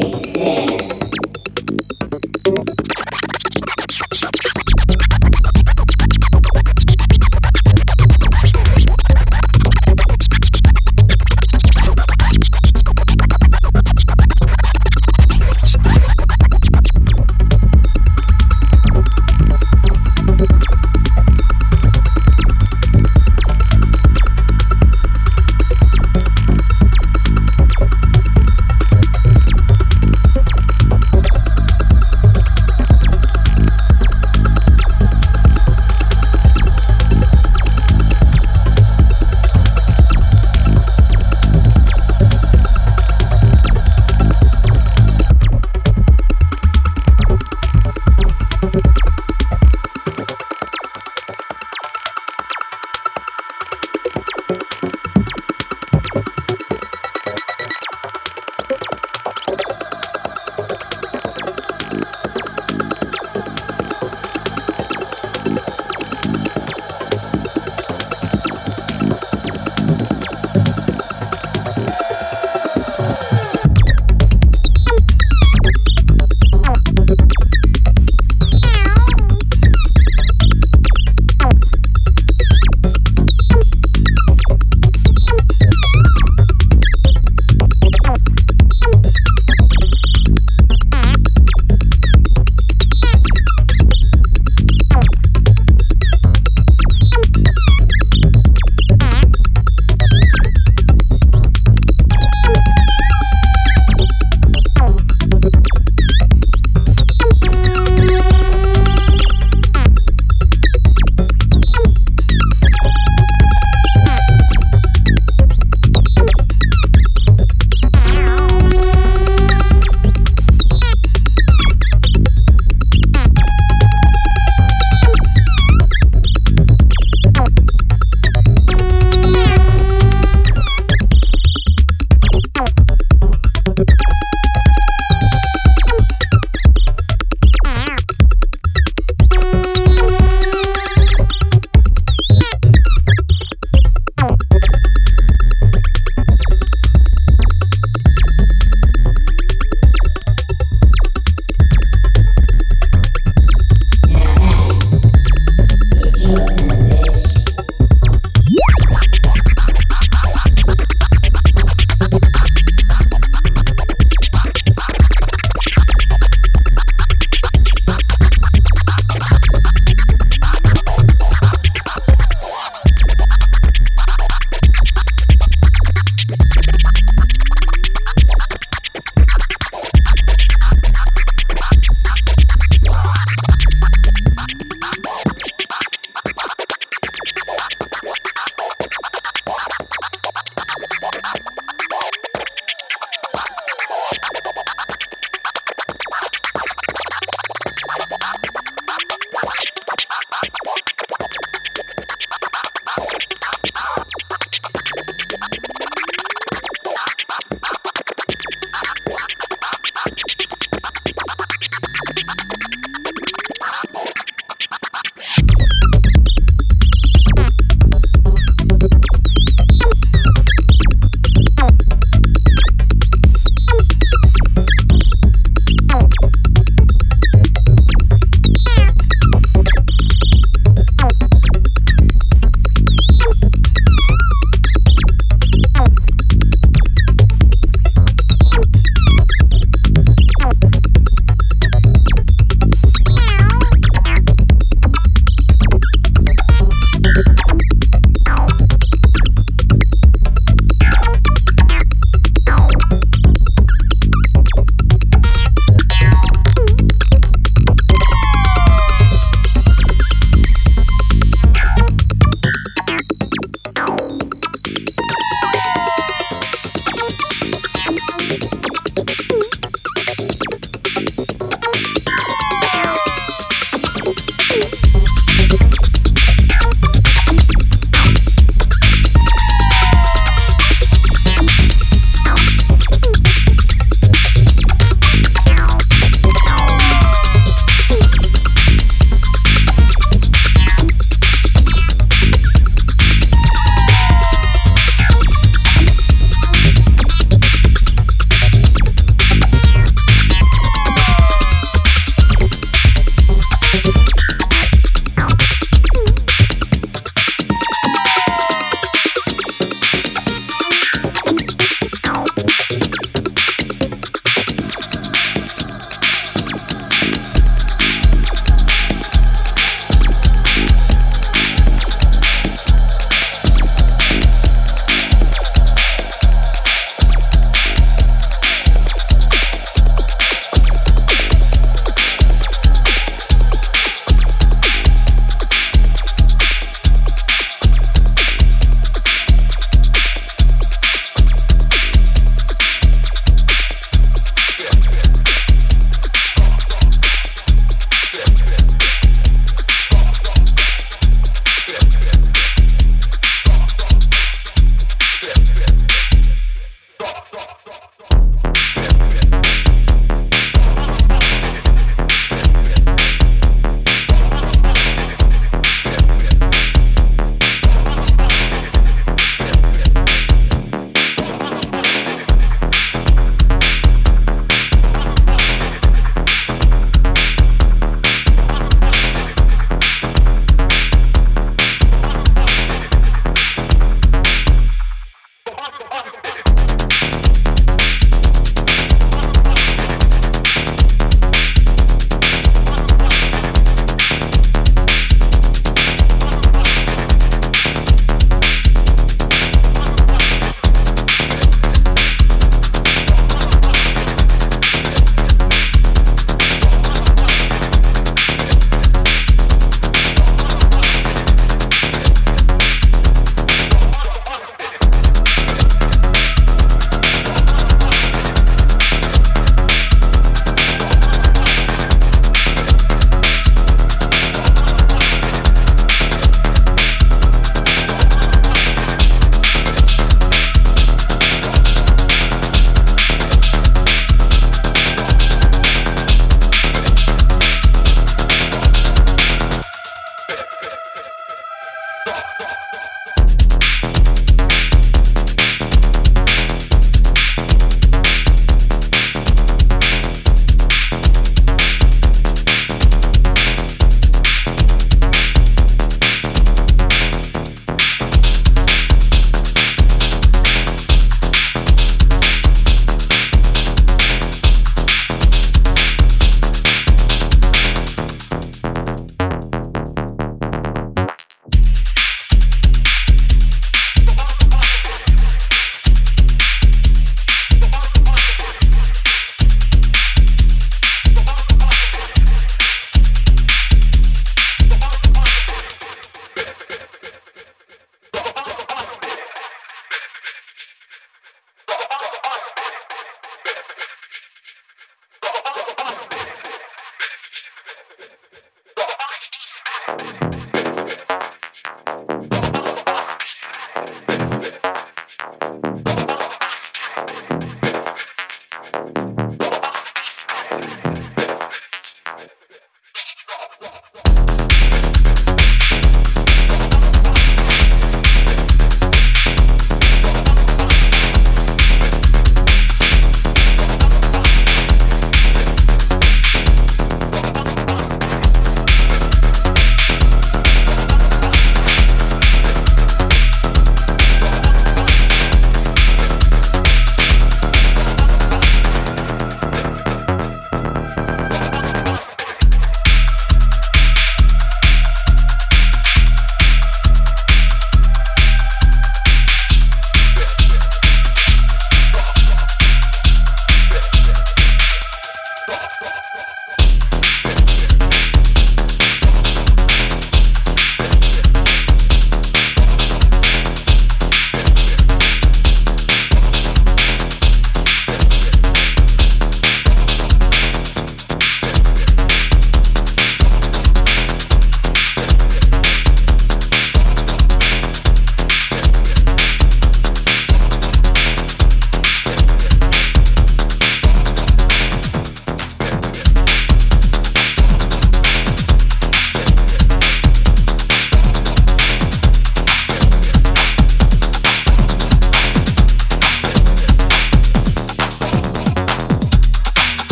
six, six.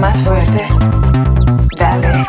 Más fuerte. Dale.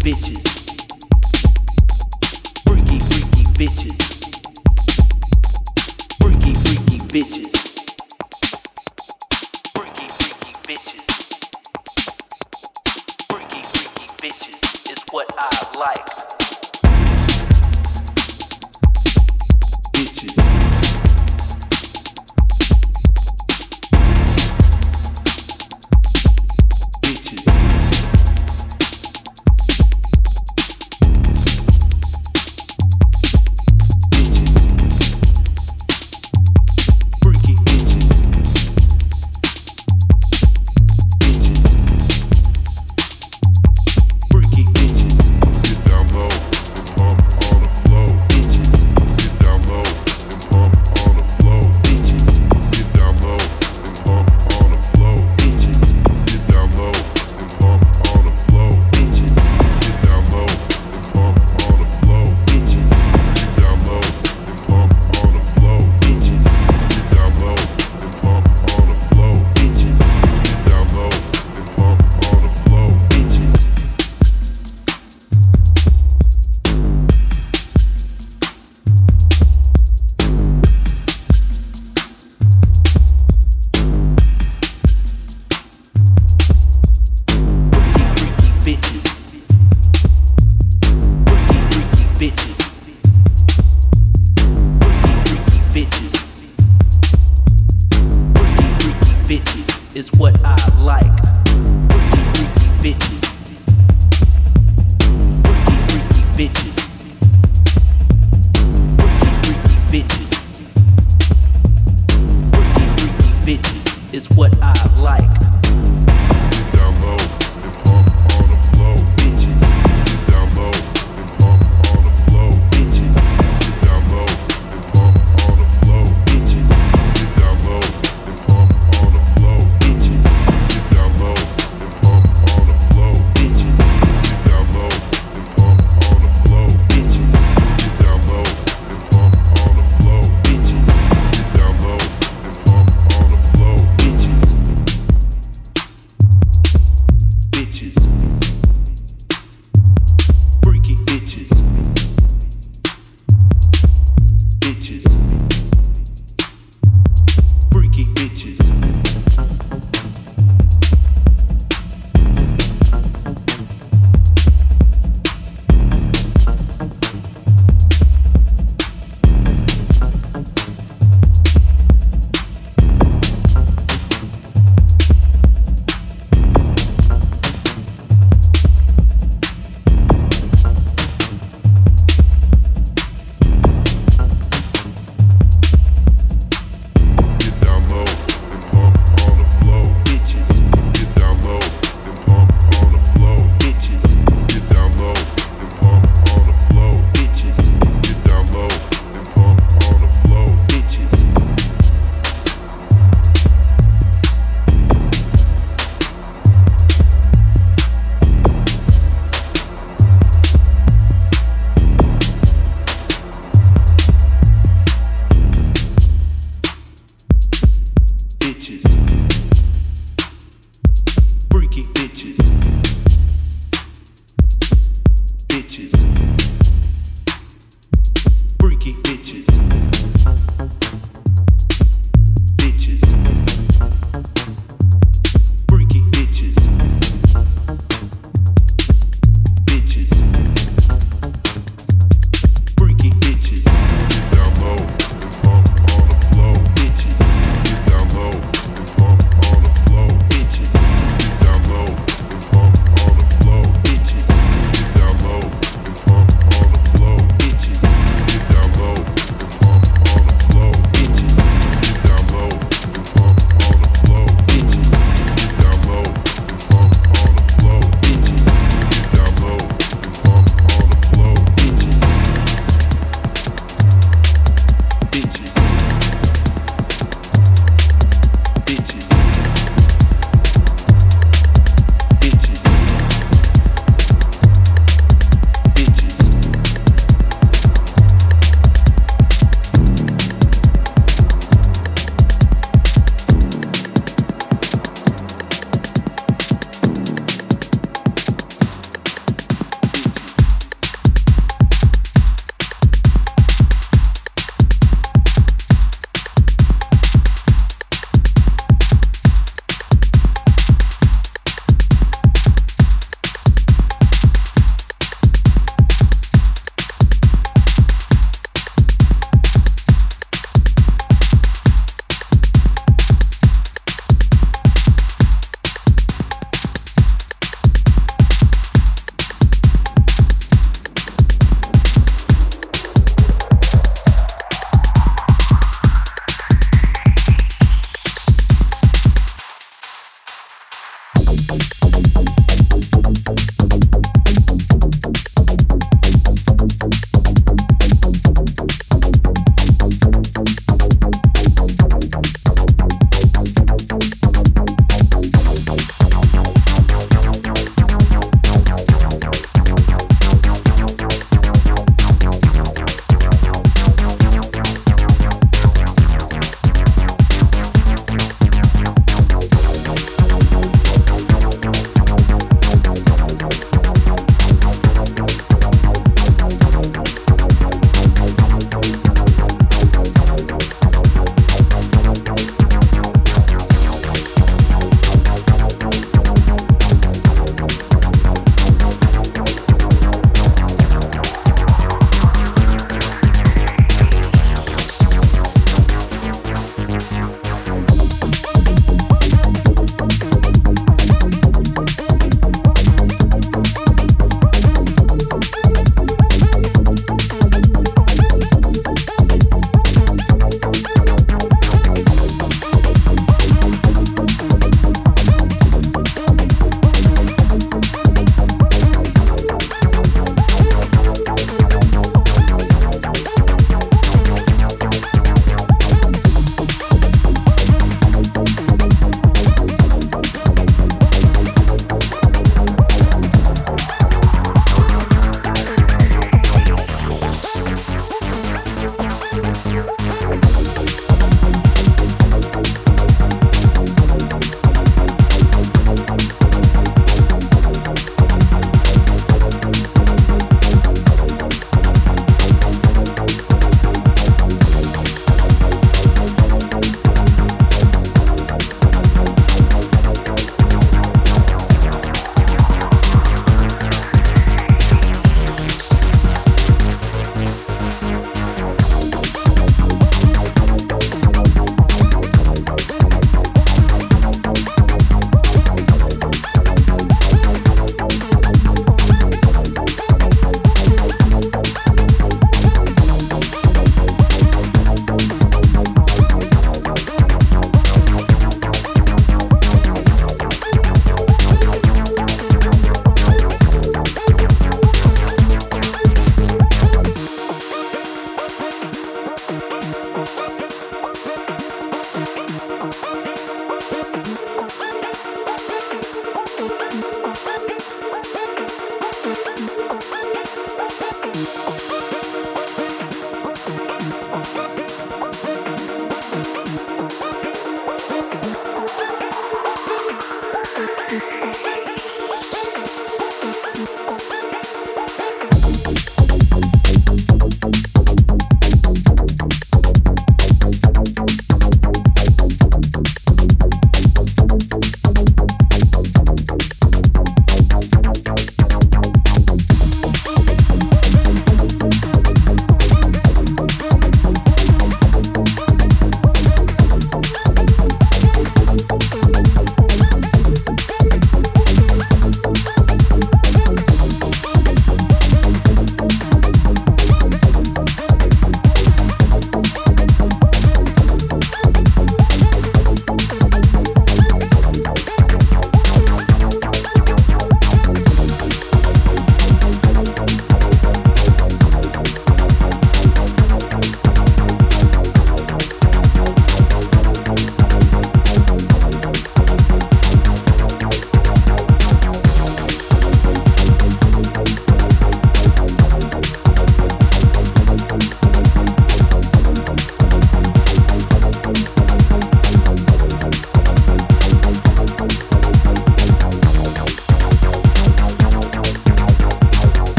bitches. Freaky, freaky bitches. Freaky, freaky bitches. Freaky, freaky bitches. Freaky, freaky bitches is what I like.